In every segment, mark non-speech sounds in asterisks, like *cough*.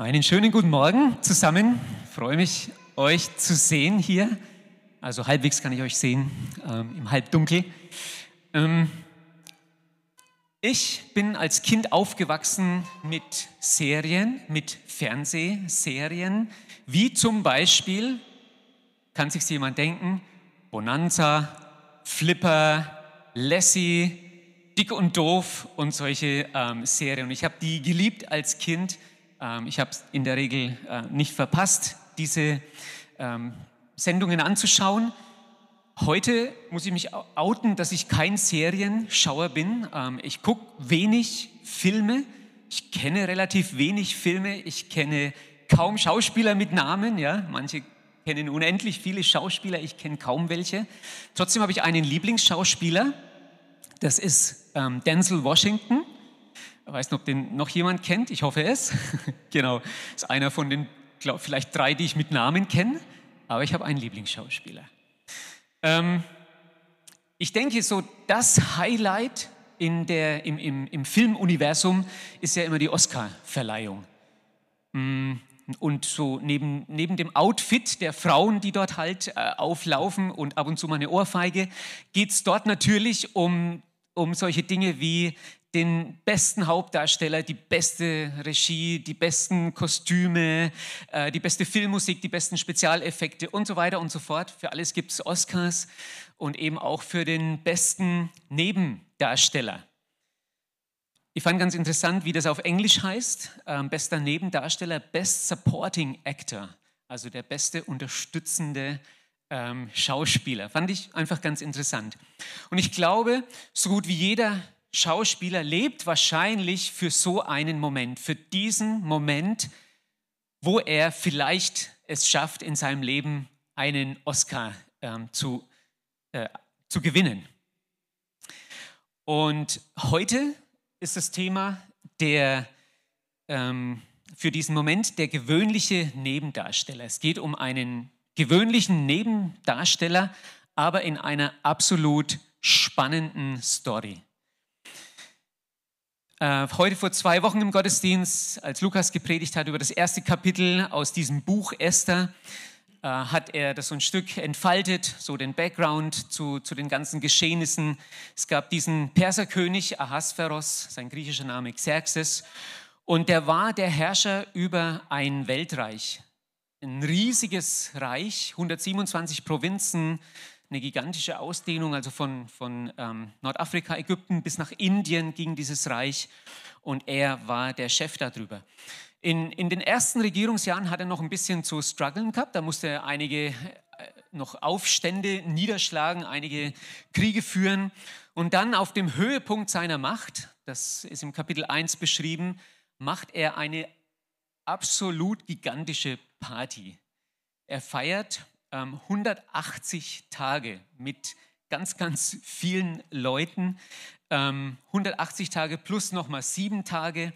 Einen schönen guten Morgen zusammen. Ich freue mich, euch zu sehen hier. Also halbwegs kann ich euch sehen, ähm, im Halbdunkel. Ähm, ich bin als Kind aufgewachsen mit Serien, mit Fernsehserien, wie zum Beispiel, kann sich jemand denken, Bonanza, Flipper, Lassie, Dick und Doof und solche ähm, Serien. Und ich habe die geliebt als Kind ich habe es in der Regel äh, nicht verpasst, diese ähm, Sendungen anzuschauen. Heute muss ich mich outen, dass ich kein Serienschauer bin. Ähm, ich gucke wenig Filme. Ich kenne relativ wenig Filme. Ich kenne kaum Schauspieler mit Namen. Ja? Manche kennen unendlich viele Schauspieler. Ich kenne kaum welche. Trotzdem habe ich einen Lieblingsschauspieler. Das ist Denzel Washington. Weiß nicht, ob den noch jemand kennt. Ich hoffe es. *laughs* genau, ist einer von den, glaub, vielleicht drei, die ich mit Namen kenne. Aber ich habe einen Lieblingsschauspieler. Ähm, ich denke, so das Highlight in der, im, im, im Filmuniversum ist ja immer die Oscar-Verleihung. Mm, und so neben, neben dem Outfit der Frauen, die dort halt äh, auflaufen und ab und zu mal eine Ohrfeige, geht es dort natürlich um, um solche Dinge wie den besten Hauptdarsteller, die beste Regie, die besten Kostüme, äh, die beste Filmmusik, die besten Spezialeffekte und so weiter und so fort. Für alles gibt es Oscars und eben auch für den besten Nebendarsteller. Ich fand ganz interessant, wie das auf Englisch heißt. Ähm, bester Nebendarsteller, Best Supporting Actor, also der beste unterstützende ähm, Schauspieler. Fand ich einfach ganz interessant. Und ich glaube, so gut wie jeder Schauspieler lebt wahrscheinlich für so einen Moment, für diesen Moment, wo er vielleicht es schafft, in seinem Leben einen Oscar ähm, zu, äh, zu gewinnen. Und heute ist das Thema der, ähm, für diesen Moment der gewöhnliche Nebendarsteller. Es geht um einen gewöhnlichen Nebendarsteller, aber in einer absolut spannenden Story. Äh, heute vor zwei Wochen im Gottesdienst, als Lukas gepredigt hat über das erste Kapitel aus diesem Buch Esther, äh, hat er das so ein Stück entfaltet, so den Background zu, zu den ganzen Geschehnissen. Es gab diesen Perserkönig Ahasveros, sein griechischer Name Xerxes, und der war der Herrscher über ein Weltreich, ein riesiges Reich, 127 Provinzen, eine gigantische Ausdehnung, also von, von ähm, Nordafrika, Ägypten bis nach Indien ging dieses Reich und er war der Chef darüber. In, in den ersten Regierungsjahren hat er noch ein bisschen zu strugglen gehabt, da musste er einige äh, noch Aufstände niederschlagen, einige Kriege führen und dann auf dem Höhepunkt seiner Macht, das ist im Kapitel 1 beschrieben, macht er eine absolut gigantische Party. Er feiert 180 ähm, Tage mit ganz, ganz vielen Leuten. 180 ähm, Tage plus nochmal sieben Tage,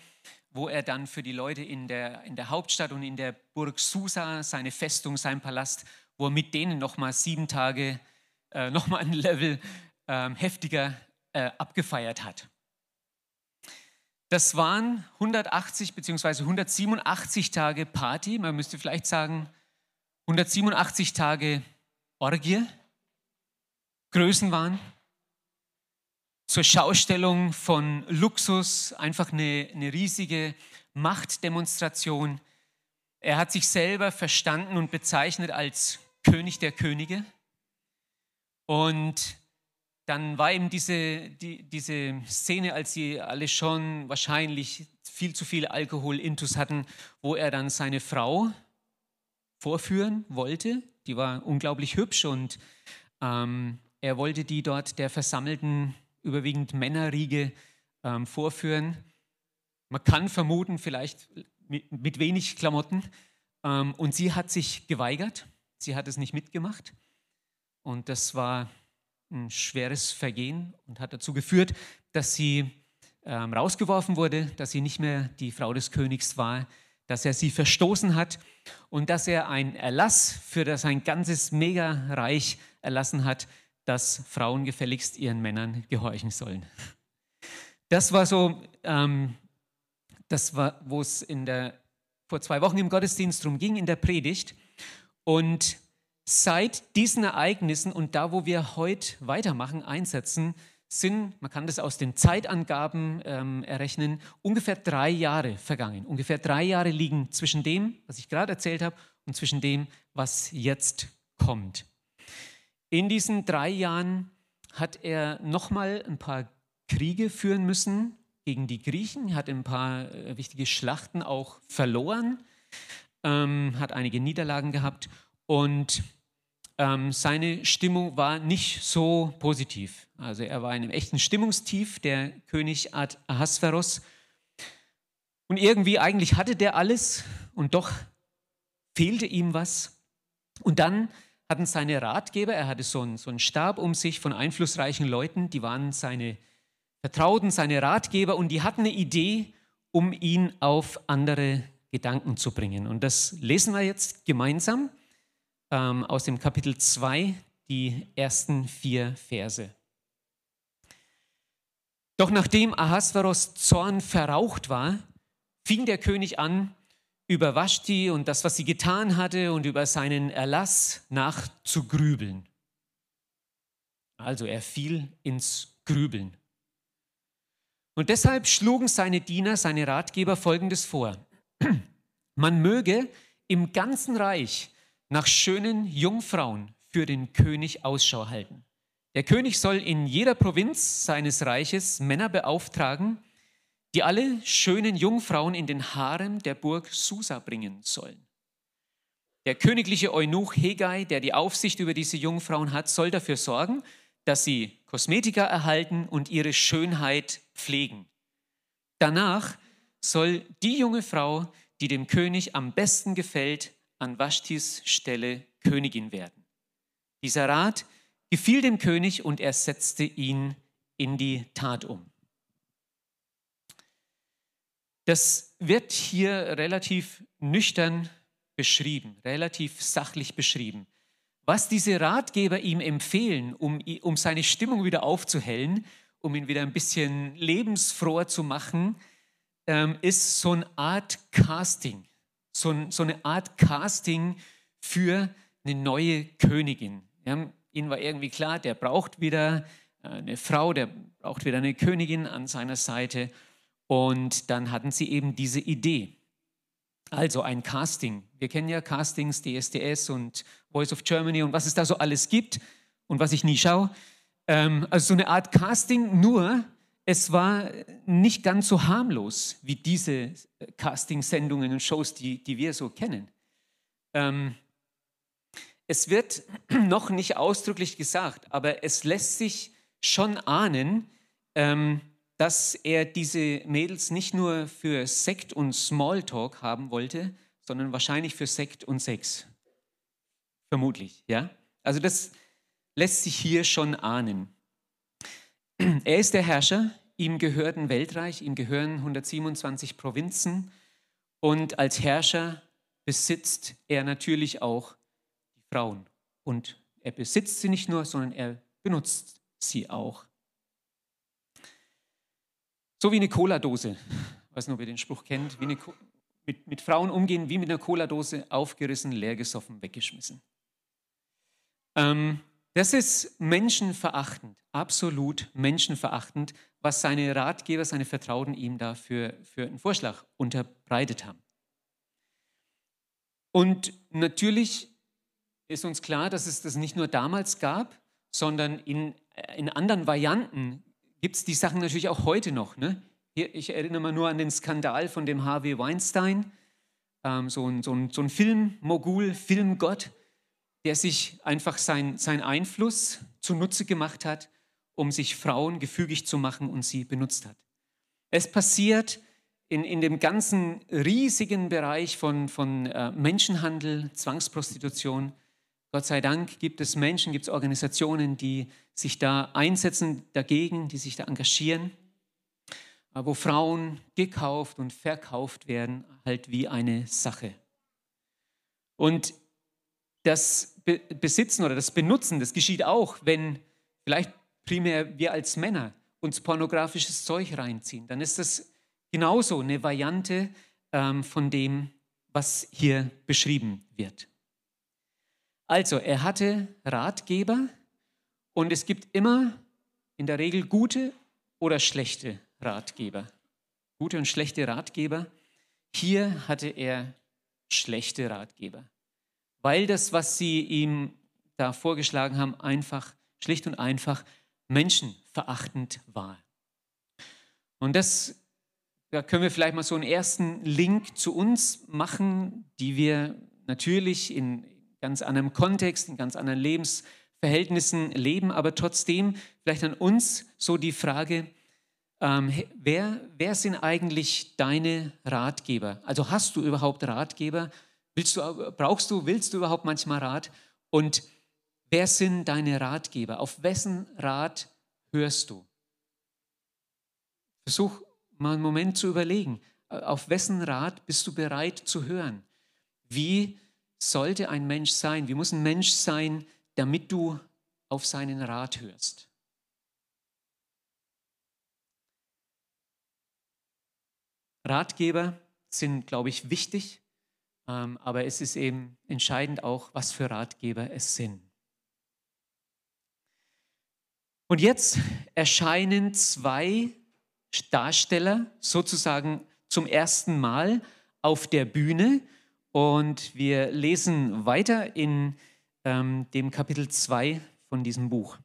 wo er dann für die Leute in der, in der Hauptstadt und in der Burg Susa, seine Festung, sein Palast, wo er mit denen nochmal sieben Tage, äh, nochmal ein Level äh, heftiger äh, abgefeiert hat. Das waren 180 bzw. 187 Tage Party. Man müsste vielleicht sagen, 187 Tage Orgie, Größenwahn, zur Schaustellung von Luxus, einfach eine, eine riesige Machtdemonstration. Er hat sich selber verstanden und bezeichnet als König der Könige. Und dann war eben diese, die, diese Szene, als sie alle schon wahrscheinlich viel zu viel Alkohol-Intus hatten, wo er dann seine Frau, vorführen wollte. Die war unglaublich hübsch und ähm, er wollte die dort der versammelten, überwiegend Männerriege ähm, vorführen. Man kann vermuten, vielleicht mit, mit wenig Klamotten. Ähm, und sie hat sich geweigert. Sie hat es nicht mitgemacht. Und das war ein schweres Vergehen und hat dazu geführt, dass sie ähm, rausgeworfen wurde, dass sie nicht mehr die Frau des Königs war, dass er sie verstoßen hat und dass er einen Erlass für sein ganzes Megareich erlassen hat, dass Frauen gefälligst ihren Männern gehorchen sollen. Das war so, ähm, das war, wo es in der, vor zwei Wochen im Gottesdienst drum ging, in der Predigt. Und seit diesen Ereignissen und da, wo wir heute weitermachen, einsetzen, sind, man kann das aus den Zeitangaben ähm, errechnen, ungefähr drei Jahre vergangen. Ungefähr drei Jahre liegen zwischen dem, was ich gerade erzählt habe, und zwischen dem, was jetzt kommt. In diesen drei Jahren hat er nochmal ein paar Kriege führen müssen gegen die Griechen, hat ein paar äh, wichtige Schlachten auch verloren, ähm, hat einige Niederlagen gehabt und ähm, seine Stimmung war nicht so positiv. Also er war in einem echten Stimmungstief, der König Ahasveros. Und irgendwie eigentlich hatte der alles und doch fehlte ihm was. Und dann hatten seine Ratgeber, er hatte so einen, so einen Stab um sich von einflussreichen Leuten, die waren seine Vertrauten, seine Ratgeber und die hatten eine Idee, um ihn auf andere Gedanken zu bringen. Und das lesen wir jetzt gemeinsam ähm, aus dem Kapitel 2, die ersten vier Verse. Doch nachdem Ahasveros Zorn verraucht war, fing der König an, über Vashti und das, was sie getan hatte und über seinen Erlass nachzugrübeln. Also er fiel ins Grübeln. Und deshalb schlugen seine Diener, seine Ratgeber Folgendes vor. *clears throat* Man möge im ganzen Reich nach schönen Jungfrauen für den König Ausschau halten. Der König soll in jeder Provinz seines Reiches Männer beauftragen, die alle schönen Jungfrauen in den Harem der Burg Susa bringen sollen. Der königliche Eunuch Hegai, der die Aufsicht über diese Jungfrauen hat, soll dafür sorgen, dass sie Kosmetika erhalten und ihre Schönheit pflegen. Danach soll die junge Frau, die dem König am besten gefällt, an Vashtis Stelle Königin werden. Dieser Rat gefiel dem König und er setzte ihn in die Tat um. Das wird hier relativ nüchtern beschrieben, relativ sachlich beschrieben. Was diese Ratgeber ihm empfehlen, um, um seine Stimmung wieder aufzuhellen, um ihn wieder ein bisschen lebensfroher zu machen, ähm, ist so eine Art Casting so, so eine Art Casting für eine neue Königin. Ja, ihnen war irgendwie klar, der braucht wieder äh, eine Frau, der braucht wieder eine Königin an seiner Seite. Und dann hatten sie eben diese Idee. Also ein Casting. Wir kennen ja Castings, DSDS und Voice of Germany und was es da so alles gibt und was ich nie schaue. Ähm, also so eine Art Casting, nur es war nicht ganz so harmlos wie diese äh, Casting-Sendungen und Shows, die, die wir so kennen. Ähm, es wird *clears throat* noch nicht ausdrücklich gesagt, aber es lässt sich schon ahnen, ähm, dass er diese Mädels nicht nur für Sekt und Smalltalk haben wollte, sondern wahrscheinlich für Sekt und Sex. Vermutlich, ja? Also das lässt sich hier schon ahnen. *clears throat* Er ist der Herrscher, ihm gehört ein Weltreich, ihm gehören 127 Provinzen und als Herrscher besitzt er natürlich auch die Frauen. Und er besitzt sie nicht nur, sondern er benutzt sie auch. So wie eine Cola-Dose, weiß nur, wer den Spruch kennt, wie eine, mit, mit Frauen umgehen wie mit einer Cola-Dose, aufgerissen, leergesoffen, weggeschmissen. Ähm, das ist menschenverachtend, absolut menschenverachtend, was seine Ratgeber, seine Vertrauten ihm da für, einen Vorschlag unterbreitet haben. Und natürlich ist uns klar, dass es das nicht nur damals gab, sondern in, in anderen Varianten gibt es die Sachen natürlich auch heute noch. Ne? Hier, ich erinnere mal nur an den Skandal von dem Harvey Weinstein, ähm, so ein, so ein, so ein Filmmogul, Filmgott, der sich einfach sein, sein Einfluss zunutze gemacht hat, um sich Frauen gefügig zu machen und sie benutzt hat. Es passiert in, in dem ganzen riesigen Bereich von, von äh, Menschenhandel, Zwangsprostitution. Gott sei Dank gibt es Menschen, gibt es Organisationen, die sich da einsetzen dagegen, die sich da engagieren, äh, wo Frauen gekauft und verkauft werden, halt wie eine Sache. Und das Besitzen oder das Benutzen, das geschieht auch, wenn vielleicht primär wir als Männer uns pornografisches Zeug reinziehen. Dann ist das genauso eine Variante ähm, von dem, was hier beschrieben wird. Also, er hatte Ratgeber und es gibt immer in der Regel gute oder schlechte Ratgeber. Gute und schlechte Ratgeber. Hier hatte er schlechte Ratgeber, weil das, was sie ihm da vorgeschlagen haben, einfach, schlicht und einfach menschenverachtend war. Und das, da können wir vielleicht mal so einen ersten Link zu uns machen, die wir natürlich in ganz anderem Kontext, in ganz anderen Lebensverhältnissen leben, aber trotzdem vielleicht an uns so die Frage, ähm, wer, wer sind eigentlich deine Ratgeber? Also hast du überhaupt Ratgeber? Willst du, brauchst du, willst du überhaupt manchmal Rat? Und wer sind deine Ratgeber? Auf wessen Rat hörst du? Versuch mal einen Moment zu überlegen. Auf wessen Rat bist du bereit zu hören? Wie sollte ein Mensch sein? Wie muss ein Mensch sein, damit du auf seinen Rat hörst? Ratgeber sind, glaube ich, wichtig, aber es ist eben entscheidend auch, was für Ratgeber es sind. Und jetzt erscheinen zwei Darsteller sozusagen zum ersten Mal auf der Bühne und wir lesen weiter in ähm, dem Kapitel 2 von diesem Buch.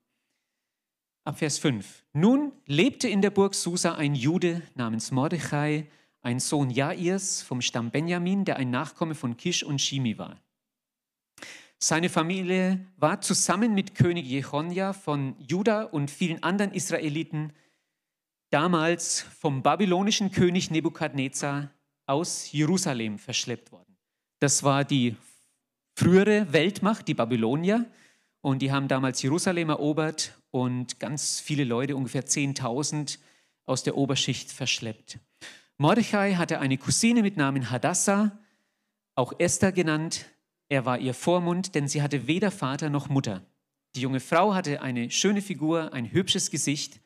Ab Vers 5. Nun lebte in der Burg Susa ein Jude namens Mordechai, ein Sohn Jairs vom Stamm Benjamin, der ein Nachkomme von Kisch und Shimi war. Seine Familie war zusammen mit König Jechonja von Juda und vielen anderen Israeliten damals vom babylonischen König Nebukadnezar aus Jerusalem verschleppt worden. Das war die frühere Weltmacht, die Babylonier, und die haben damals Jerusalem erobert und ganz viele Leute, ungefähr 10.000 aus der Oberschicht verschleppt. Mordechai hatte eine Cousine mit Namen Hadassah, auch Esther genannt. Er war ihr Vormund, denn sie hatte weder Vater noch Mutter. Die junge Frau hatte eine schöne Figur, ein hübsches Gesicht.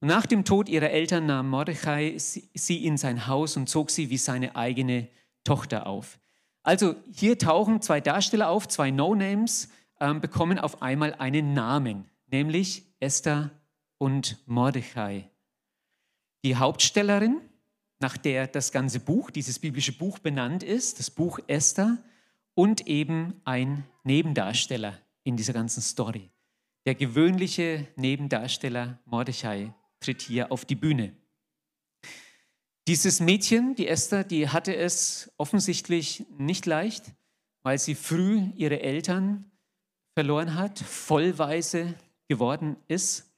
Nach dem Tod ihrer Eltern nahm Mordechai sie in sein Haus und zog sie wie seine eigene Tochter auf. Also hier tauchen zwei Darsteller auf, zwei No-Names, ähm, bekommen auf einmal einen Namen, nämlich Esther und Mordechai. Die Hauptstellerin nach der das ganze Buch, dieses biblische Buch benannt ist, das Buch Esther, und eben ein Nebendarsteller in dieser ganzen Story. Der gewöhnliche Nebendarsteller Mordechai tritt hier auf die Bühne. Dieses Mädchen, die Esther, die hatte es offensichtlich nicht leicht, weil sie früh ihre Eltern verloren hat, vollweise geworden ist.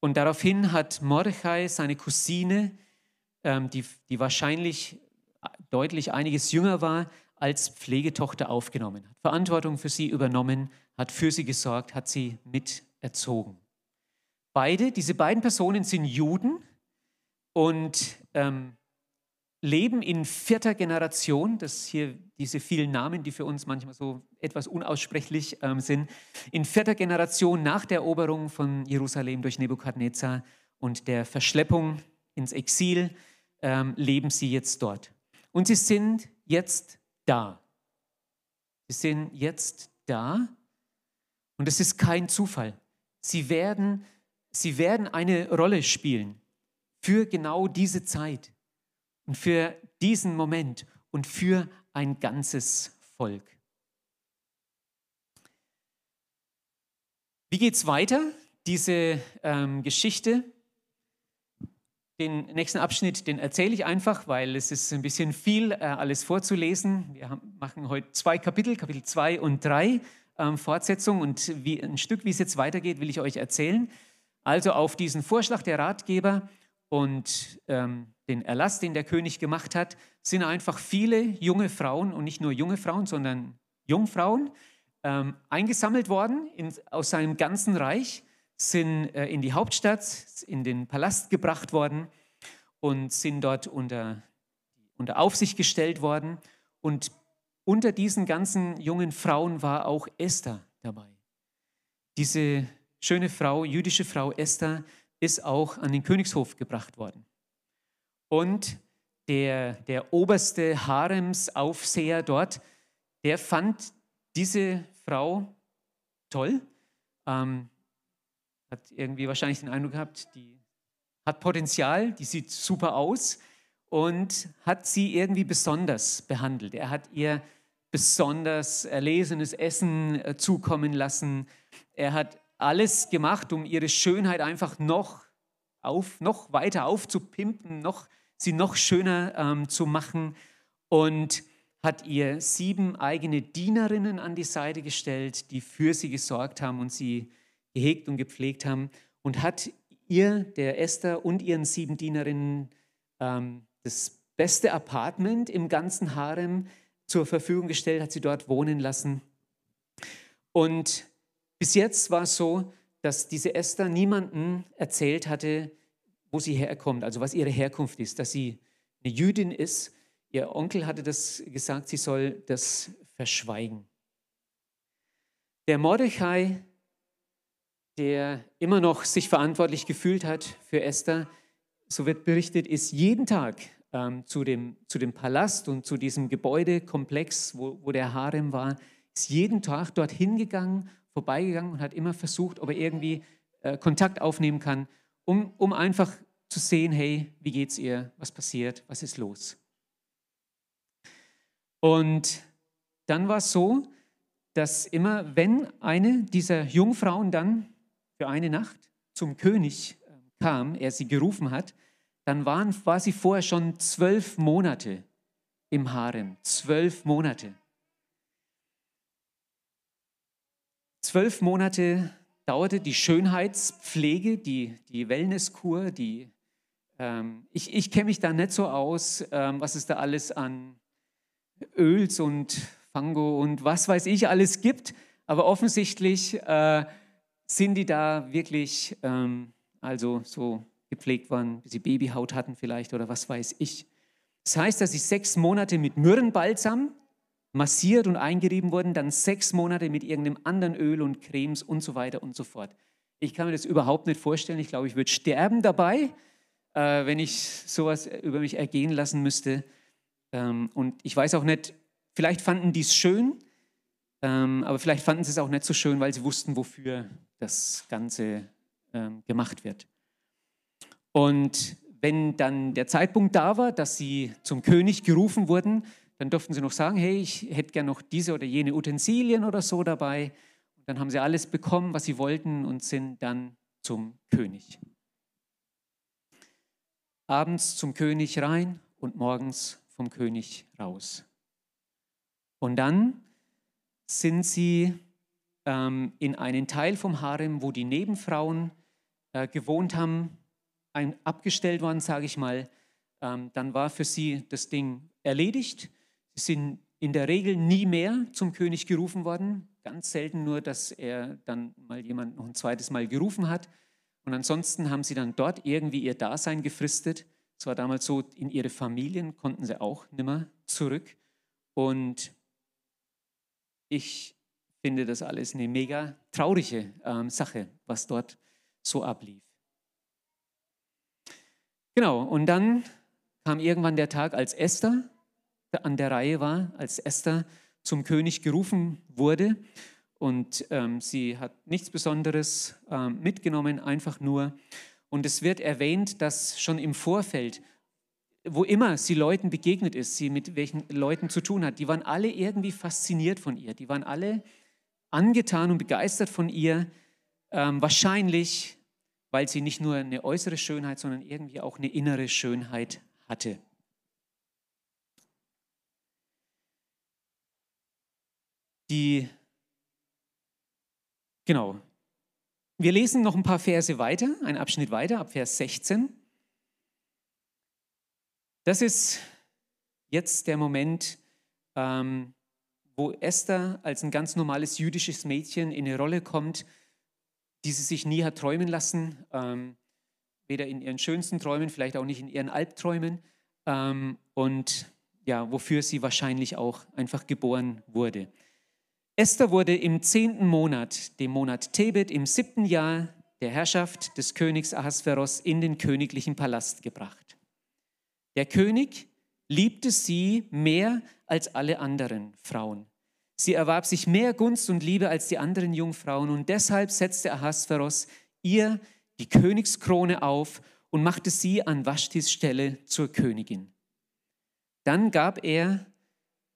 Und daraufhin hat Mordechai seine Cousine ähm, die, die wahrscheinlich deutlich einiges jünger war, als Pflegetochter aufgenommen hat, Verantwortung für sie übernommen, hat für sie gesorgt, hat sie mit erzogen. Beide, diese beiden Personen sind Juden und ähm, leben in vierter Generation, das hier diese vielen Namen, die für uns manchmal so etwas unaussprechlich ähm, sind, in vierter Generation nach der Eroberung von Jerusalem durch Nebukadnezar und der Verschleppung ins Exil ähm, leben sie jetzt dort. Und sie sind jetzt da. Sie sind jetzt da. Und es ist kein Zufall. Sie werden, sie werden eine Rolle spielen für genau diese Zeit und für diesen Moment und für ein ganzes Volk. Wie geht es weiter? Diese ähm, Geschichte den nächsten Abschnitt, den erzähle ich einfach, weil es ist ein bisschen viel, äh, alles vorzulesen. Wir machen heute zwei Kapitel, Kapitel 2 und 3, ähm, Fortsetzung. Und wie, ein Stück, wie es jetzt weitergeht, will ich euch erzählen. Also auf diesen Vorschlag der Ratgeber und ähm, den Erlass, den der König gemacht hat, sind einfach viele junge Frauen und nicht nur junge Frauen, sondern Jungfrauen ähm, eingesammelt worden in, aus seinem ganzen Reich, sind äh, in die Hauptstadt, in den Palast gebracht worden und sind dort unter, unter Aufsicht gestellt worden. Und unter diesen ganzen jungen Frauen war auch Esther dabei. Diese schöne Frau, jüdische Frau Esther, ist auch an den Königshof gebracht worden. Und der, der oberste Haremsaufseher dort, der fand diese Frau toll, ähm, hat irgendwie wahrscheinlich den Eindruck gehabt, die hat Potenzial, die sieht super aus und hat sie irgendwie besonders behandelt. Er hat ihr besonders erlesenes Essen äh, zukommen lassen. Er hat alles gemacht, um ihre Schönheit einfach noch, auf, noch weiter aufzupimpen, noch, sie noch schöner ähm, zu machen und hat ihr sieben eigene Dienerinnen an die Seite gestellt, die für sie gesorgt haben und sie gehegt und gepflegt haben und hat ihr, der Esther und ihren sieben Dienerinnen ähm, das beste Apartment im ganzen Harem zur Verfügung gestellt, hat sie dort wohnen lassen. Und bis jetzt war es so, dass diese Esther niemanden erzählt hatte, wo sie herkommt, also was ihre Herkunft ist, dass sie eine Jüdin ist. Ihr Onkel hatte das gesagt, sie soll das verschweigen. Der Mordechai, der immer noch sich verantwortlich gefühlt hat für Esther, so wird berichtet, ist jeden Tag ähm, zu, dem, zu dem Palast und zu diesem Gebäudekomplex, wo, wo der Harem war, ist jeden Tag dorthin gegangen vorbeigegangen und hat immer versucht, ob er irgendwie äh, Kontakt aufnehmen kann, um, um einfach zu sehen, hey, wie geht's ihr, was passiert, was ist los. Und dann war es so, dass immer, wenn eine dieser Jungfrauen dann für eine Nacht zum König ähm, kam, er sie gerufen hat, dann waren, war sie vorher schon zwölf Monate im Harem. Zwölf Monate. Zwölf Monate dauerte die Schönheitspflege, die, die Wellnesskur, die, ähm, ich, ich kenne mich da nicht so aus, ähm, was es da alles an Öls und Fango und was weiß ich alles gibt, aber offensichtlich äh, sind die da wirklich ähm, also so gepflegt worden, bis sie Babyhaut hatten vielleicht oder was weiß ich. Das heißt, dass sie sechs Monate mit Myrrenbalsam massiert und eingerieben wurden, dann sechs Monate mit irgendeinem anderen Öl und Cremes und so weiter und so fort. Ich kann mir das überhaupt nicht vorstellen. Ich glaube, ich würde sterben dabei, äh, wenn ich sowas über mich ergehen lassen müsste. Ähm, und ich weiß auch nicht, vielleicht fanden die es schön, ähm, aber vielleicht fanden sie es auch nicht so schön, weil sie wussten, wofür das Ganze ähm, gemacht wird. Und wenn dann der Zeitpunkt da war, dass sie zum König gerufen wurden, dann durften sie noch sagen, hey, ich hätte gern noch diese oder jene Utensilien oder so dabei. Und dann haben sie alles bekommen, was sie wollten und sind dann zum König. Abends zum König rein und morgens vom König raus. Und dann sind sie ähm, in einen Teil vom Harem, wo die Nebenfrauen äh, gewohnt haben, ein, abgestellt worden, sage ich mal. Ähm, dann war für sie das Ding erledigt sind in der Regel nie mehr zum König gerufen worden. Ganz selten nur, dass er dann mal jemand noch ein zweites Mal gerufen hat. Und ansonsten haben sie dann dort irgendwie ihr Dasein gefristet. Es war damals so, in ihre Familien konnten sie auch nimmer zurück. Und ich finde das alles eine mega traurige ähm, Sache, was dort so ablief. Genau, und dann kam irgendwann der Tag, als Esther an der Reihe war, als Esther zum König gerufen wurde. Und ähm, sie hat nichts Besonderes ähm, mitgenommen, einfach nur. Und es wird erwähnt, dass schon im Vorfeld, wo immer sie Leuten begegnet ist, sie mit welchen Leuten zu tun hat, die waren alle irgendwie fasziniert von ihr. Die waren alle angetan und begeistert von ihr. Ähm, wahrscheinlich, weil sie nicht nur eine äußere Schönheit, sondern irgendwie auch eine innere Schönheit hatte. die, genau, wir lesen noch ein paar Verse weiter, einen Abschnitt weiter, ab Vers 16. Das ist jetzt der Moment, ähm, wo Esther als ein ganz normales jüdisches Mädchen in eine Rolle kommt, die sie sich nie hat träumen lassen, ähm, weder in ihren schönsten Träumen, vielleicht auch nicht in ihren Albträumen ähm, und ja, wofür sie wahrscheinlich auch einfach geboren wurde. Esther wurde im zehnten Monat, dem Monat Tebet, im siebten Jahr der Herrschaft des Königs Ahasveros in den königlichen Palast gebracht. Der König liebte sie mehr als alle anderen Frauen. Sie erwarb sich mehr Gunst und Liebe als die anderen Jungfrauen und deshalb setzte Ahasveros ihr die Königskrone auf und machte sie an Vashtis Stelle zur Königin. Dann gab er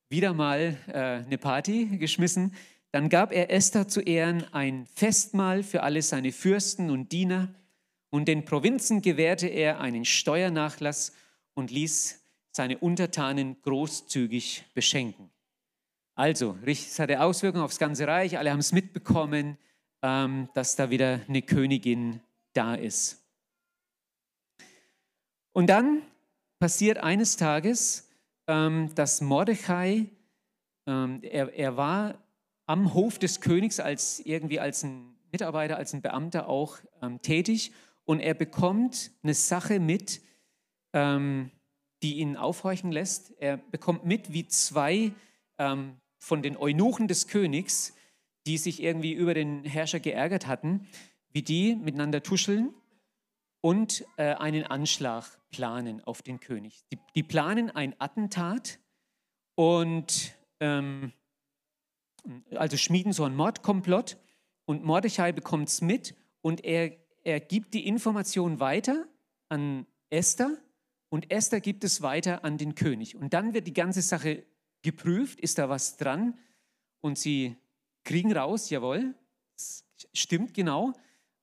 wieder mal äh, eine Party geschmissen. Dann gab er Esther zu Ehren ein Festmahl für alle seine Fürsten und Diener und den Provinzen gewährte er einen Steuernachlass und ließ seine Untertanen großzügig beschenken. Also, es hatte Auswirkungen aufs ganze Reich, alle haben es mitbekommen, ähm, dass da wieder eine Königin da ist. Und dann passiert eines Tages, ähm, dass Mordechai, ähm, er, er war am Hof des Königs als irgendwie als ein Mitarbeiter, als ein Beamter auch tätig und er bekommt eine Sache mit, ähm, die ihn aufhorchen lässt. Er bekommt mit, wie zwei ähm, von den Eunuchen des Königs, die sich irgendwie über den Herrscher geärgert hatten, wie die miteinander tuscheln und äh, einen Anschlag planen auf den König. Die, die planen ein Attentat und ähm, also schmieden so einen Mordkomplott und Mordechai bekommt es mit und er, er gibt die Information weiter an Esther und Esther gibt es weiter an den König. Und dann wird die ganze Sache geprüft, ist da was dran und sie kriegen raus, jawohl, stimmt genau,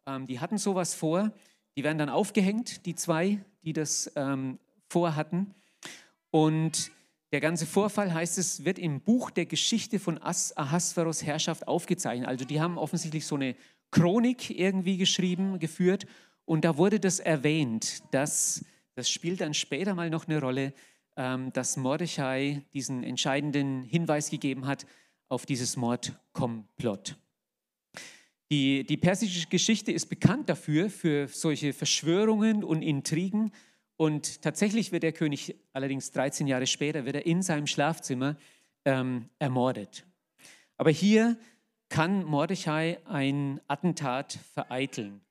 ähm, die hatten sowas vor die werden dann aufgehängt, die zwei, die das ähm, vorhatten. Und der ganze Vorfall, heißt es, wird im Buch der Geschichte von Ahasveros Herrschaft aufgezeichnet. Also die haben offensichtlich so eine Chronik irgendwie geschrieben, geführt. Und da wurde das erwähnt, dass, das spielt dann später mal noch eine Rolle, ähm, dass Mordechai diesen entscheidenden Hinweis gegeben hat auf dieses Mordkomplott. Die, die persische Geschichte ist bekannt dafür, für solche Verschwörungen und Intrigen. Und tatsächlich wird der König allerdings 13 Jahre später, wird er in seinem Schlafzimmer ähm, ermordet. Aber hier kann Mordechai ein Attentat vereiteln.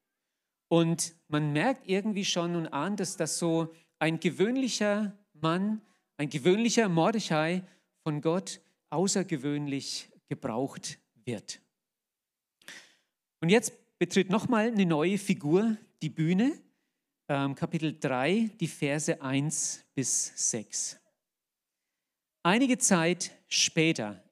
Und man merkt irgendwie schon und ahnt dass so ein gewöhnlicher Mann, ein gewöhnlicher Mordechai von Gott außergewöhnlich gebraucht wird. Und jetzt betritt nochmal eine neue Figur die Bühne, ähm, Kapitel 3, die Verse 1 bis 6. Einige Zeit später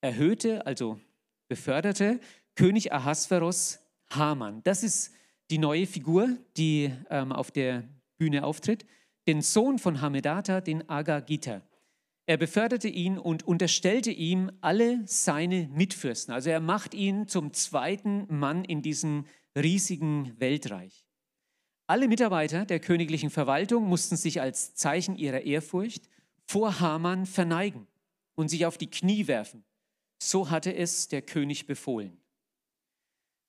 erhöhte, also beförderte König Ahasveros Haman. Das ist die neue Figur, die ähm, auf der Bühne auftritt, den Sohn von Hamedata, den Agagita. Er beförderte ihn und unterstellte ihm alle seine Mitfürsten. Also er macht ihn zum zweiten Mann in diesem riesigen Weltreich. Alle Mitarbeiter der königlichen Verwaltung mussten sich als Zeichen ihrer Ehrfurcht vor Haman verneigen und sich auf die Knie werfen. So hatte es der König befohlen.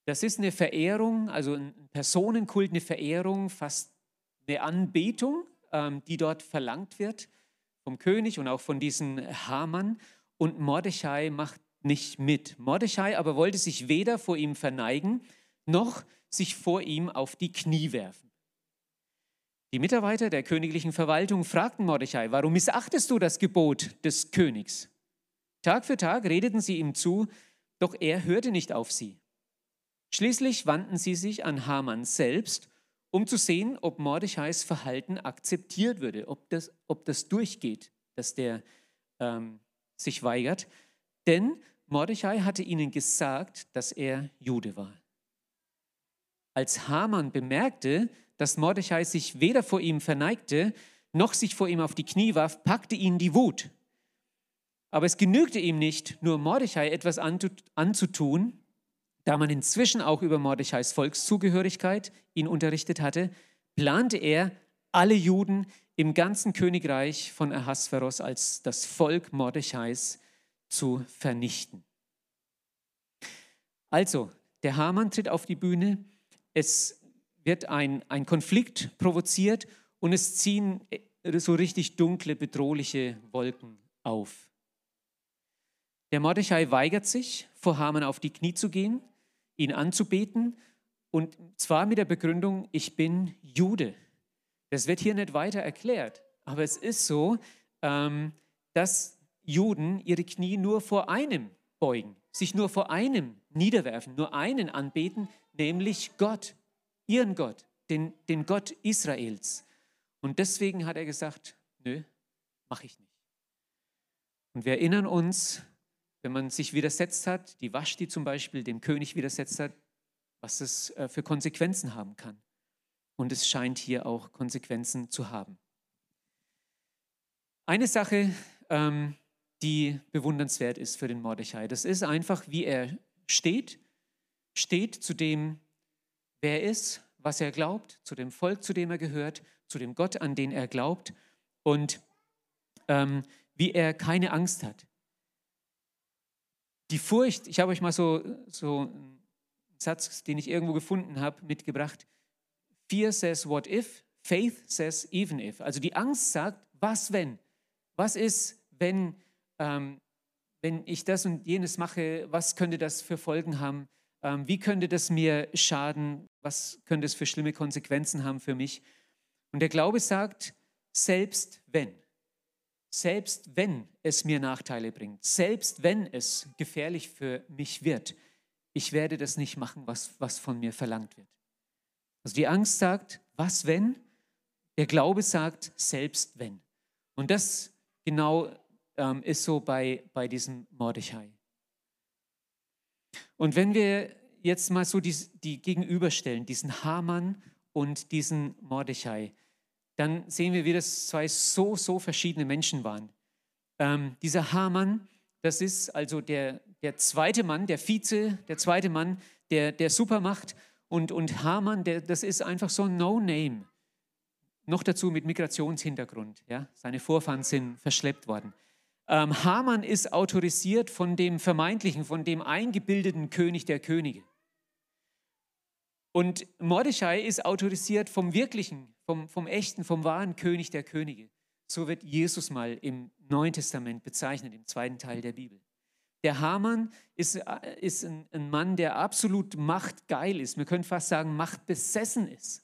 Das ist eine Verehrung, also ein Personenkult, eine Verehrung, fast eine Anbetung, ähm, die dort verlangt wird vom König und auch von diesem Haman. Und Mordechai macht nicht mit. Mordechai aber wollte sich weder vor ihm verneigen, noch sich vor ihm auf die Knie werfen. Die Mitarbeiter der königlichen Verwaltung fragten Mordechai, warum missachtest du das Gebot des Königs? Tag für Tag redeten sie ihm zu, doch er hörte nicht auf sie. Schließlich wandten sie sich an Haman selbst um zu sehen, ob Mordechais Verhalten akzeptiert würde, ob das, ob das durchgeht, dass der ähm, sich weigert. Denn Mordechai hatte ihnen gesagt, dass er Jude war. Als Haman bemerkte, dass Mordechai sich weder vor ihm verneigte, noch sich vor ihm auf die Knie warf, packte ihn die Wut. Aber es genügte ihm nicht, nur Mordechai etwas anzutun, da man inzwischen auch über Mordechais Volkszugehörigkeit ihn unterrichtet hatte, plante er, alle Juden im ganzen Königreich von Ahasveros als das Volk Mordechais zu vernichten. Also, der Haman tritt auf die Bühne, es wird ein, ein Konflikt provoziert und es ziehen so richtig dunkle, bedrohliche Wolken auf. Der Mordechai weigert sich, vor Haman auf die Knie zu gehen, ihn anzubeten und zwar mit der Begründung, ich bin Jude. Das wird hier nicht weiter erklärt, aber es ist so, ähm, dass Juden ihre Knie nur vor einem beugen, sich nur vor einem niederwerfen, nur einen anbeten, nämlich Gott, ihren Gott, den, den Gott Israels. Und deswegen hat er gesagt, nö, mache ich nicht. Und wir erinnern uns, wenn man sich widersetzt hat, die Vashti zum Beispiel dem König widersetzt hat, was es äh, für Konsequenzen haben kann. Und es scheint hier auch Konsequenzen zu haben. Eine Sache, ähm, die bewundernswert ist für den Mordechai, das ist einfach, wie er steht, steht zu dem, wer er ist, was er glaubt, zu dem Volk, zu dem er gehört, zu dem Gott, an den er glaubt und ähm, wie er keine Angst hat. Die Furcht, ich habe euch mal so, so einen Satz, den ich irgendwo gefunden habe, mitgebracht. Fear says what if, faith says even if. Also die Angst sagt, was wenn? Was ist, wenn, ähm, wenn ich das und jenes mache? Was könnte das für Folgen haben? Ähm, wie könnte das mir schaden? Was könnte es für schlimme Konsequenzen haben für mich? Und der Glaube sagt, selbst wenn, selbst wenn es mir Nachteile bringt, selbst wenn es gefährlich für mich wird, ich werde das nicht machen, was, was von mir verlangt wird. Also die Angst sagt, was wenn? Der Glaube sagt, selbst wenn. Und das genau ähm, ist so bei, bei diesem Mordechai. Und wenn wir jetzt mal so die, die gegenüberstellen, diesen Haman und diesen Mordechai, dann sehen wir, wie das zwei so, so verschiedene Menschen waren. Ähm, dieser Haman, das ist also der, der zweite Mann, der Vize, der zweite Mann der, der Supermacht. Und, und Haman, der, das ist einfach so ein No-Name. Noch dazu mit Migrationshintergrund. Ja? Seine Vorfahren sind verschleppt worden. Ähm, Haman ist autorisiert von dem vermeintlichen, von dem eingebildeten König der Könige. Und Mordechai ist autorisiert vom wirklichen, vom, vom echten, vom wahren König der Könige. So wird Jesus mal im Neuen Testament bezeichnet, im zweiten Teil der Bibel. Der Haman ist, äh, ist ein, ein Mann, der absolut machtgeil ist. Wir können fast sagen, machtbesessen ist.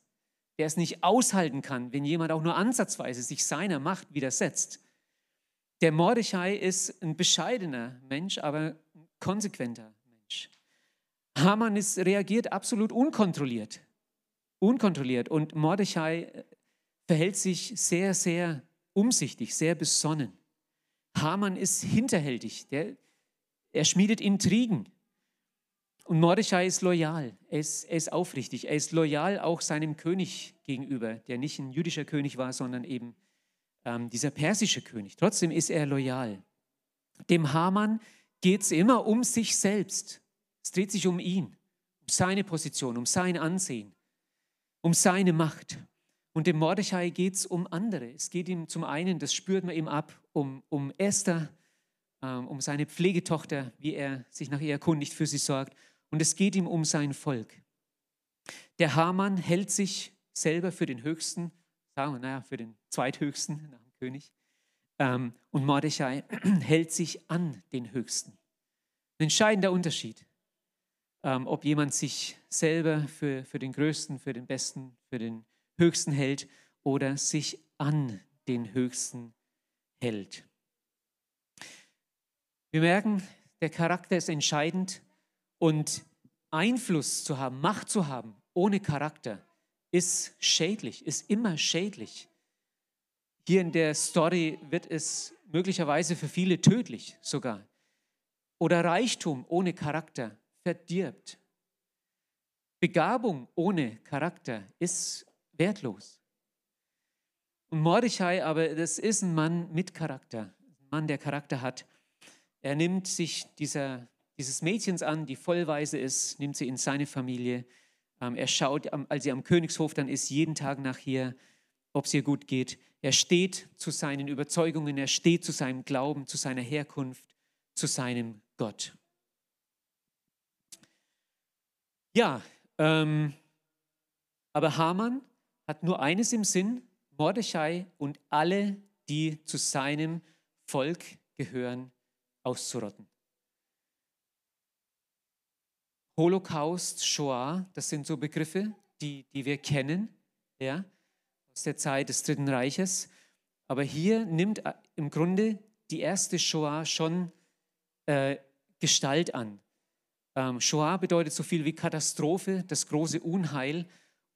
Der es nicht aushalten kann, wenn jemand auch nur ansatzweise sich seiner Macht widersetzt. Der Mordechai ist ein bescheidener Mensch, aber ein konsequenter. Haman ist, reagiert absolut unkontrolliert. Unkontrolliert. Und Mordechai äh, verhält sich sehr, sehr umsichtig, sehr besonnen. Haman ist hinterhältig. Der, er schmiedet Intrigen. Und Mordechai ist loyal, er ist, er ist aufrichtig, er ist loyal auch seinem König gegenüber, der nicht ein jüdischer König war, sondern eben ähm, dieser persische König. Trotzdem ist er loyal. Dem Haman geht es immer um sich selbst. Es dreht sich um ihn, um seine Position, um sein Ansehen, um seine Macht. Und dem Mordechai geht es um andere. Es geht ihm zum einen, das spürt man ihm ab, um, um Esther, ähm, um seine Pflegetochter, wie er sich nach ihr erkundigt, für sie sorgt. Und es geht ihm um sein Volk. Der Haman hält sich selber für den Höchsten, sagen wir, naja, für den Zweithöchsten *laughs* nach dem König. Ähm, und Mordechai *clears throat* hält sich an den Höchsten. Ein entscheidender Unterschied, ähm, ob jemand sich selber für, für den Größten, für den Besten, für den Höchsten hält oder sich an den Höchsten hält. Wir merken, der Charakter ist entscheidend und Einfluss zu haben, Macht zu haben ohne Charakter ist schädlich, ist immer schädlich. Hier in der Story wird es möglicherweise für viele tödlich sogar. Oder Reichtum ohne Charakter verdirbt. Begabung ohne Charakter ist wertlos. Und Mordechai aber, das ist ein Mann mit Charakter, ein Mann, der Charakter hat. Er nimmt sich dieser, dieses Mädchens an, die vollweise ist, nimmt sie in seine Familie. Ähm, er schaut, als sie am Königshof dann ist, jeden Tag nach ihr. ob es ihr gut geht. Er steht zu seinen Überzeugungen, er steht zu seinem Glauben, zu seiner Herkunft, zu seinem Gott. Ja, ähm, aber Haman hat nur eines im Sinn, Mordechai und alle, die zu seinem Volk gehören, auszurotten. Holocaust, Shoah, das sind so Begriffe, die, die wir kennen, ja, aus der Zeit des Dritten Reiches. Aber hier nimmt im Grunde die erste Shoah schon äh, Gestalt an. Ähm, Shoah bedeutet so viel wie Katastrophe, das große Unheil.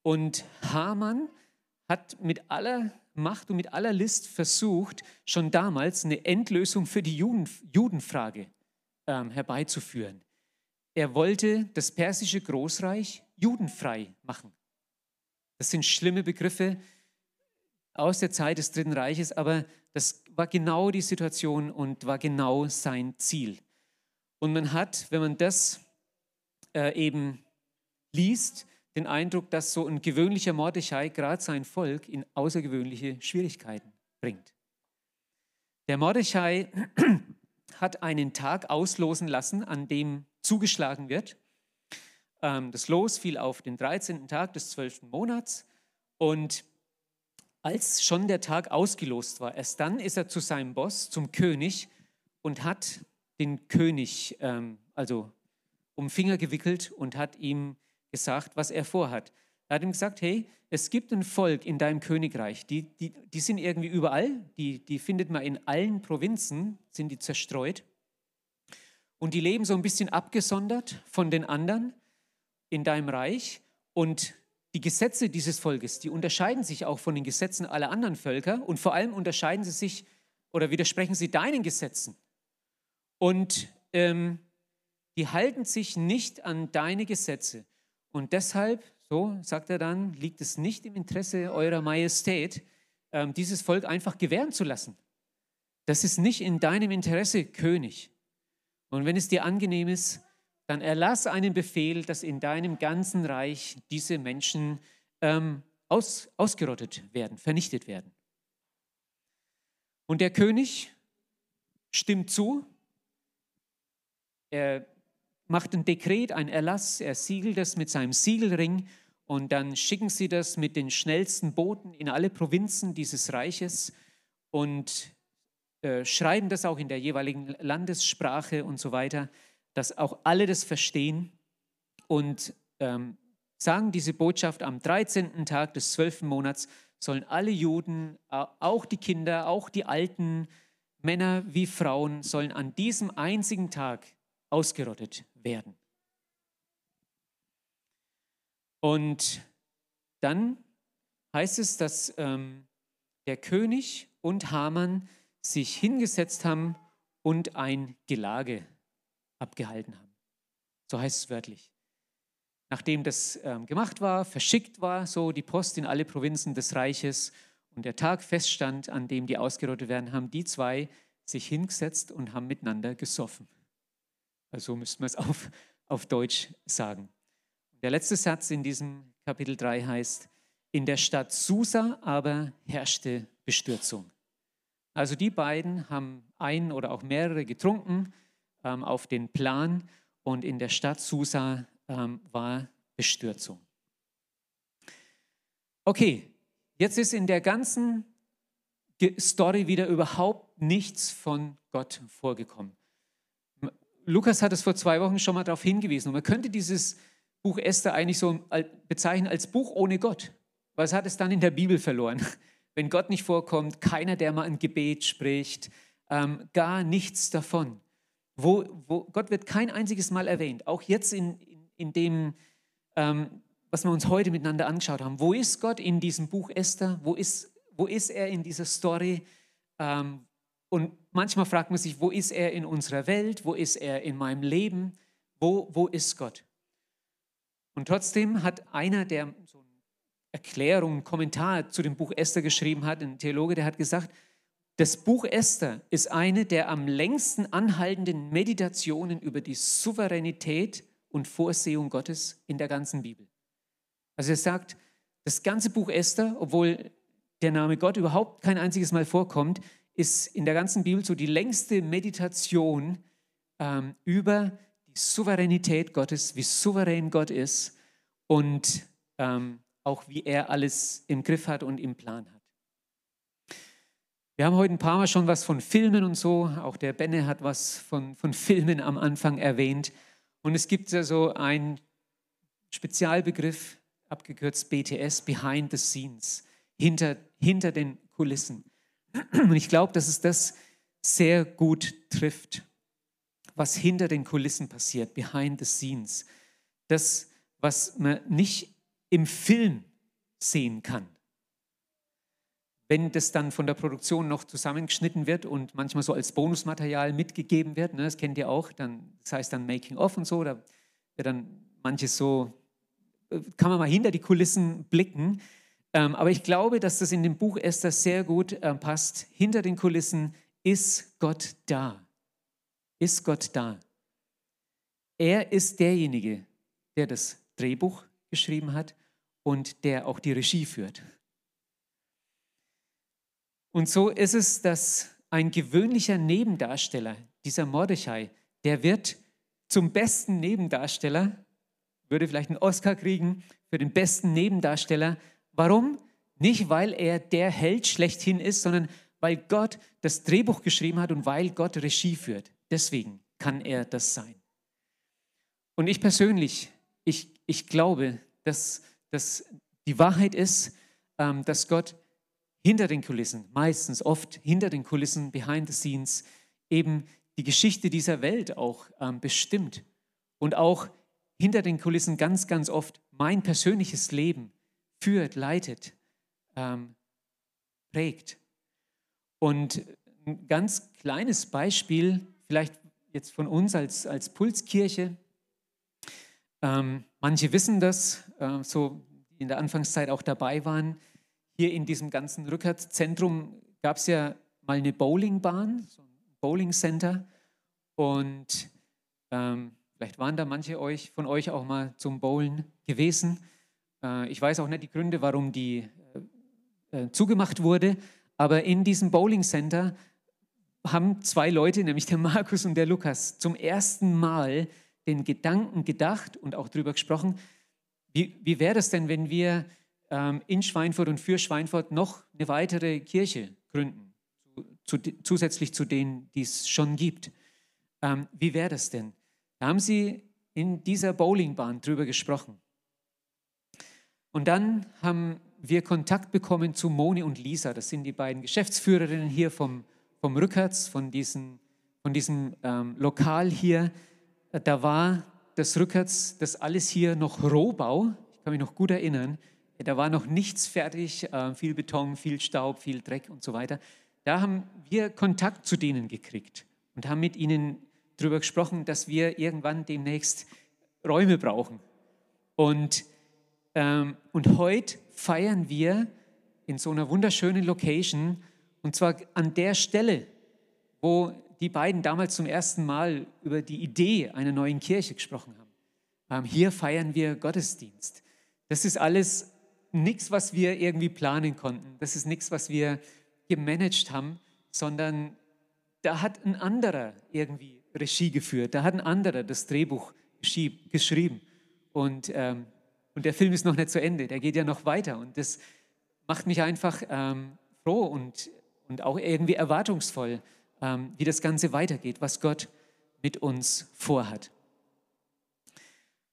Und Haman hat mit aller Macht und mit aller List versucht, schon damals eine Endlösung für die Juden, Judenfrage ähm, herbeizuführen. Er wollte das persische Großreich judenfrei machen. Das sind schlimme Begriffe aus der Zeit des Dritten Reiches, aber das war genau die Situation und war genau sein Ziel. Und man hat, wenn man das äh, eben liest, den Eindruck, dass so ein gewöhnlicher Mordechai gerade sein Volk in außergewöhnliche Schwierigkeiten bringt. Der Mordechai *clears throat* hat einen Tag auslosen lassen, an dem zugeschlagen wird. Ähm, das Los fiel auf den 13. Tag des 12. Monats und als schon der Tag ausgelost war, erst dann ist er zu seinem Boss, zum König und hat den König ähm, also um Finger gewickelt und hat ihm gesagt, was er vorhat. Er hat ihm gesagt, hey, es gibt ein Volk in deinem Königreich, die, die, die sind irgendwie überall, die, die findet man in allen Provinzen, sind die zerstreut. Und die leben so ein bisschen abgesondert von den anderen in deinem Reich. Und die Gesetze dieses Volkes, die unterscheiden sich auch von den Gesetzen aller anderen Völker. Und vor allem unterscheiden sie sich oder widersprechen sie deinen Gesetzen. Und ähm, die halten sich nicht an deine Gesetze. Und deshalb, so sagt er dann, liegt es nicht im Interesse eurer Majestät, ähm, dieses Volk einfach gewähren zu lassen. Das ist nicht in deinem Interesse, König. Und wenn es dir angenehm ist, dann erlass einen Befehl, dass in deinem ganzen Reich diese Menschen ähm, aus, ausgerottet werden, vernichtet werden. Und der König stimmt zu. Er macht ein Dekret, ein Erlass, er siegelt das mit seinem Siegelring und dann schicken sie das mit den schnellsten Booten in alle Provinzen dieses Reiches und äh, schreiben das auch in der jeweiligen Landessprache und so weiter, dass auch alle das verstehen und ähm, sagen diese Botschaft am 13. Tag des 12. Monats sollen alle Juden, auch die Kinder, auch die Alten, Männer wie Frauen, sollen an diesem einzigen Tag ausgerottet werden. Und dann heißt es, dass ähm, der König und Haman sich hingesetzt haben und ein Gelage abgehalten haben. So heißt es wörtlich. Nachdem das ähm, gemacht war, verschickt war, so die Post in alle Provinzen des Reiches und der Tag feststand, an dem die ausgerottet werden, haben die zwei sich hingesetzt und haben miteinander gesoffen. Also so müsste man es *laughs* auf, auf Deutsch sagen. Der letzte Satz in diesem Kapitel 3 heißt, in der Stadt Susa aber herrschte Bestürzung. Also die beiden haben ein oder auch mehrere getrunken ähm, auf den Plan und in der Stadt Susa ähm, war Bestürzung. Okay, jetzt ist in der ganzen Story wieder überhaupt nichts von Gott vorgekommen. Lukas hat es vor zwei Wochen schon mal darauf hingewiesen. Und man könnte dieses Buch Esther eigentlich so bezeichnen als Buch ohne Gott. Was hat es dann in der Bibel verloren? *laughs* Wenn Gott nicht vorkommt, keiner, der mal ein Gebet spricht, ähm, gar nichts davon. Wo, wo, Gott wird kein einziges Mal erwähnt. Auch jetzt in, in, in dem, ähm, was wir uns heute miteinander angeschaut haben. Wo ist Gott in diesem Buch Esther? Wo ist, wo ist er in dieser Story? Ähm, und manchmal fragt man sich, wo ist er in unserer Welt? Wo ist er in meinem Leben? Wo, wo ist Gott? Und trotzdem hat einer, der so eine Erklärung, einen Kommentar zu dem Buch Esther geschrieben hat, ein Theologe, der hat gesagt, das Buch Esther ist eine der am längsten anhaltenden Meditationen über die Souveränität und Vorsehung Gottes in der ganzen Bibel. Also er sagt, das ganze Buch Esther, obwohl der Name Gott überhaupt kein einziges Mal vorkommt, ist in der ganzen Bibel so die längste Meditation ähm, über die Souveränität Gottes, wie souverän Gott ist und ähm, auch wie er alles im Griff hat und im Plan hat. Wir haben heute ein paar Mal schon was von Filmen und so. Auch der Benne hat was von, von Filmen am Anfang erwähnt. Und es gibt ja so einen Spezialbegriff, abgekürzt BTS, Behind the Scenes, hinter, hinter den Kulissen. Und ich glaube, dass es das sehr gut trifft, was hinter den Kulissen passiert, behind the scenes. Das, was man nicht im Film sehen kann. Wenn das dann von der Produktion noch zusammengeschnitten wird und manchmal so als Bonusmaterial mitgegeben wird, ne, das kennt ihr auch, dann, das heißt dann Making of und so, da wird dann manches so, äh, kann man mal hinter die Kulissen blicken. Ähm, aber ich glaube, dass das in dem Buch Esther sehr gut äh, passt. Hinter den Kulissen ist Gott da. Ist Gott da. Er ist derjenige, der das Drehbuch geschrieben hat und der auch die Regie führt. Und so ist es, dass ein gewöhnlicher Nebendarsteller, dieser Mordechai, der wird zum besten Nebendarsteller, würde vielleicht einen Oscar kriegen für den besten Nebendarsteller. Warum? Nicht, weil er der Held schlechthin ist, sondern weil Gott das Drehbuch geschrieben hat und weil Gott Regie führt. Deswegen kann er das sein. Und ich persönlich, ich, ich glaube, dass dass die Wahrheit ist, ähm, dass Gott hinter den Kulissen, meistens oft hinter den Kulissen, behind the scenes, eben die Geschichte dieser Welt auch ähm, bestimmt und auch hinter den Kulissen ganz, ganz oft mein persönliches Leben führt, leitet, ähm, prägt. Und ein ganz kleines Beispiel, vielleicht jetzt von uns als, als Pulskirche, ähm, manche wissen das, äh, so die in der Anfangszeit auch dabei waren. Hier in diesem ganzen Rückertzentrum gab es ja mal eine Bowlingbahn, so ein Bowling Center. Und ähm, vielleicht waren da manche euch, von euch auch mal zum Bowlen gewesen. Äh, ich weiß auch nicht die Gründe, warum die äh, äh zugemacht wurde. Aber in diesem Bowling Center haben zwei Leute, nämlich der *laughs* Markus und der Lukas, zum ersten Mal den Gedanken gedacht und auch darüber gesprochen, wie, wie wäre das denn, wenn wir ähm, in Schweinfurt und für Schweinfurt noch eine weitere Kirche gründen, zu, zu, zusätzlich zu denen, die es schon gibt? Ähm, wie wäre das denn? Da haben sie in dieser Bowlingbahn drüber gesprochen. Und dann haben wir Kontakt bekommen zu Moni und Lisa. Das sind die beiden Geschäftsführerinnen hier vom, vom Rückerz, von, diesen, von diesem ähm, Lokal hier da war das Rückwärts, das alles hier noch Rohbau. Ich kann mich noch gut erinnern. Da war noch nichts fertig, äh, viel Beton, viel Staub, viel Dreck und so weiter. Da haben wir Kontakt zu denen gekriegt und haben mit ihnen darüber gesprochen, dass wir irgendwann demnächst Räume brauchen. Und, und heute feiern wir in so einer wunderschönen Location, und zwar an der Stelle, wo die beiden damals zum ersten Mal über die Idee einer neuen Kirche gesprochen haben. Ähm, hier feiern wir Gottesdienst. Das ist alles nichts, was wir irgendwie planen konnten. Das ist nichts, was wir gemanagt haben, sondern da hat ein anderer irgendwie Regie geführt. Da hat ein anderer das Drehbuch geschrieben. Und, ähm, und der Film ist noch nicht zu Ende. Der geht ja noch weiter. Und das macht mich einfach ähm, froh und, und auch irgendwie erwartungsvoll, ähm, wie das Ganze weitergeht, was Gott mit uns vorhat.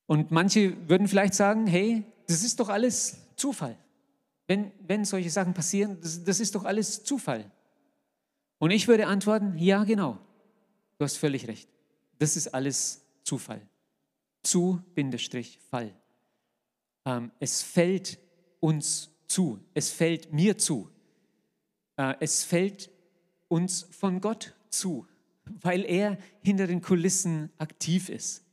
Und manche würden vielleicht sagen, hey, das ist doch alles Zufall. Wenn, wenn solche Sachen passieren, das, das ist doch alles Zufall. Und ich würde antworten, ja, genau, du hast völlig recht. Das ist alles Zufall. Zu, Bindestrich, Fall. Ähm, es fällt uns zu, es fällt mir zu, äh, es fällt uns von Gott zu, weil er hinter den Kulissen aktiv ist.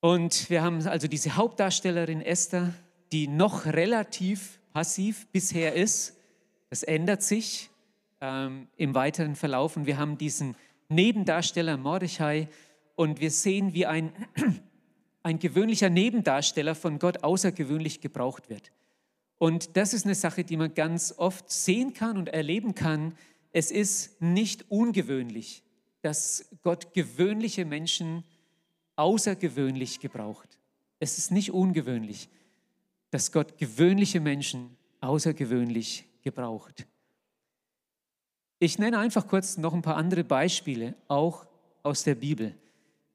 Und wir haben also diese Hauptdarstellerin Esther, die noch relativ passiv bisher ist. Das ändert sich ähm, im weiteren Verlauf. Und wir haben diesen Nebendarsteller Mordechai und wir sehen, wie ein, ein gewöhnlicher Nebendarsteller von Gott außergewöhnlich gebraucht wird. Und das ist eine Sache, die man ganz oft sehen kann und erleben kann. Es ist nicht ungewöhnlich, dass Gott gewöhnliche Menschen außergewöhnlich gebraucht. Es ist nicht ungewöhnlich, dass Gott gewöhnliche Menschen außergewöhnlich gebraucht. Ich nenne einfach kurz noch ein paar andere Beispiele, auch aus der Bibel.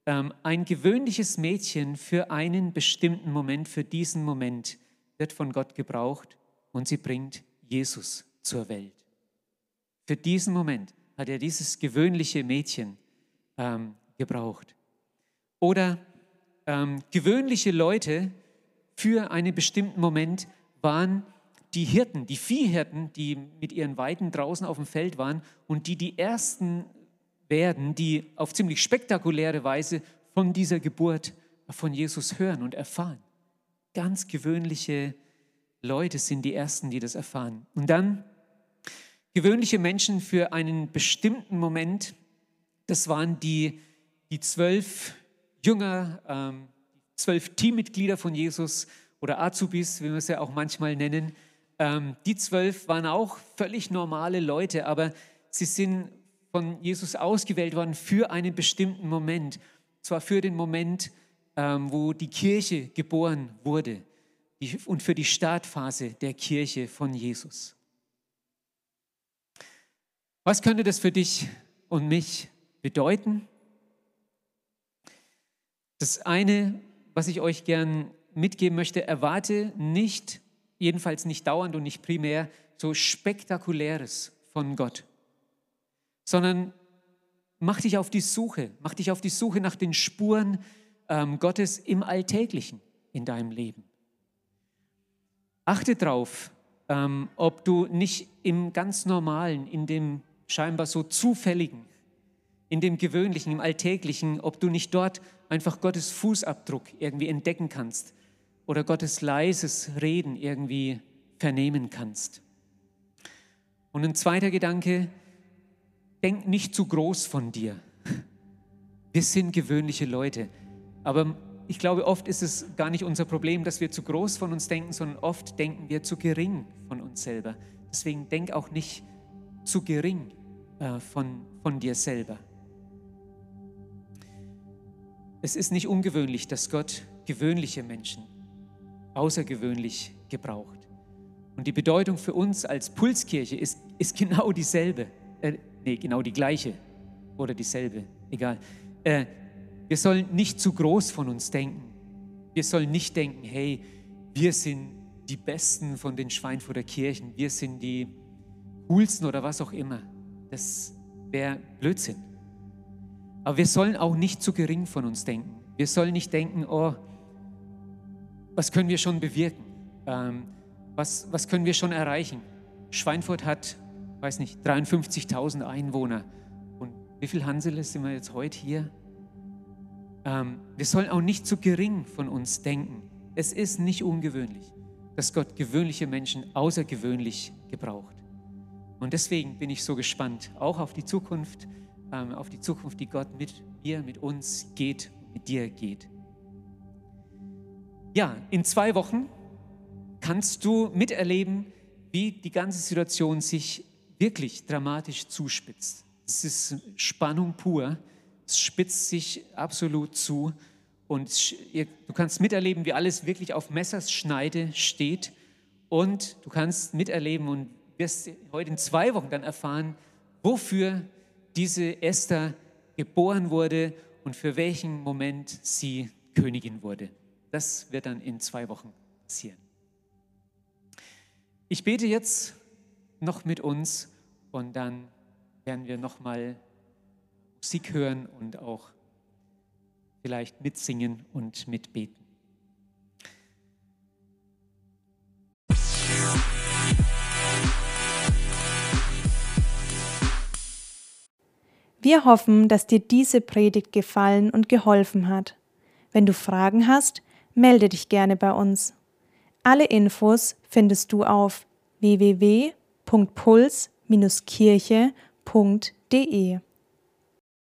Ähm, ein gewöhnliches Mädchen für einen bestimmten Moment, für diesen Moment, wird von Gott gebraucht und sie bringt Jesus zur Welt. Für diesen Moment hat er dieses gewöhnliche Mädchen ähm, gebraucht. Oder ähm, gewöhnliche Leute für einen bestimmten Moment waren die Hirten, die Viehhirten, die mit ihren Weiden draußen auf dem Feld waren und die die ersten werden, die auf ziemlich spektakuläre Weise von dieser Geburt von Jesus hören und erfahren. Ganz gewöhnliche Leute sind die Ersten, die das erfahren. Und dann gewöhnliche Menschen für einen bestimmten Moment, das waren die, die zwölf Jünger, ähm, zwölf Teammitglieder von Jesus oder Azubis, wie wir es ja auch manchmal nennen, ähm, die zwölf waren auch völlig normale Leute, aber sie sind von Jesus ausgewählt worden für einen bestimmten Moment. Zwar für den Moment, ähm, wo die Kirche geboren wurde und für die Startphase der Kirche von Jesus. Was könnte das für dich und mich bedeuten? Das eine, was ich euch gern mitgeben möchte, erwarte nicht jedenfalls nicht dauernd und nicht primär so spektakuläres von Gott, sondern mach dich auf die Suche, mach dich auf die Suche nach den Spuren ähm, Gottes im Alltäglichen in deinem Leben. Achte darauf, ähm, ob du nicht im ganz normalen, in dem scheinbar so zufälligen, in dem gewöhnlichen, im alltäglichen, ob du nicht dort einfach Gottes Fußabdruck irgendwie entdecken kannst oder Gottes leises Reden irgendwie vernehmen kannst. Und ein zweiter Gedanke, denk nicht zu groß von dir. Wir sind gewöhnliche Leute, aber ich glaube, oft ist es gar nicht unser Problem, dass wir zu groß von uns denken, sondern oft denken wir zu gering von uns selber. Deswegen denk auch nicht zu gering äh, von, von dir selber. Es ist nicht ungewöhnlich, dass Gott gewöhnliche Menschen außergewöhnlich gebraucht. Und die Bedeutung für uns als Pulskirche ist, ist genau dieselbe. Nee, genau die gleiche. Oder dieselbe, egal. Äh, wir sollen nicht zu groß von uns denken. Wir sollen nicht denken, hey, wir sind die Besten von den Schweinfurter Kirchen. Wir sind die coolsten oder was auch immer. Das wäre Blödsinn. Aber wir sollen auch nicht zu gering von uns denken. Wir sollen nicht denken, oh, was können wir schon bewirken? Ähm, was, was können wir schon erreichen? Schweinfurt hat, weiß nicht, 53.000 Einwohner. Und wie viel Hansel sind wir jetzt heute hier? Ähm, wir sollen auch nicht zu gering von uns denken. Es ist nicht ungewöhnlich, dass Gott gewöhnliche Menschen außergewöhnlich gebraucht. Und deswegen bin ich so gespannt, auch auf die Zukunft, ähm, auf die Zukunft, die Gott mit mir, mit uns geht, mit dir geht ja, in zwei Wochen kannst du miterleben, wie die ganze Situation sich wirklich dramatisch zuspitzt. Es ist Spannung pur. Es spitzt sich absolut zu. Und du kannst miterleben, wie alles wirklich auf Messerschneide steht. Und du kannst miterleben und wirst heute in zwei Wochen dann erfahren, wofür diese Esther geboren wurde und für welchen Moment sie Königin wurde. Das wird dann in zwei Wochen passieren. Ich bete jetzt noch mit uns und dann werden wir nochmal Musik hören und auch vielleicht mitsingen und mitbeten. Wir hoffen, dass dir diese Predigt gefallen und geholfen hat. Wenn du Fragen hast, melde dich gerne bei uns. Alle Infos findest du auf www.puls-kirche.de.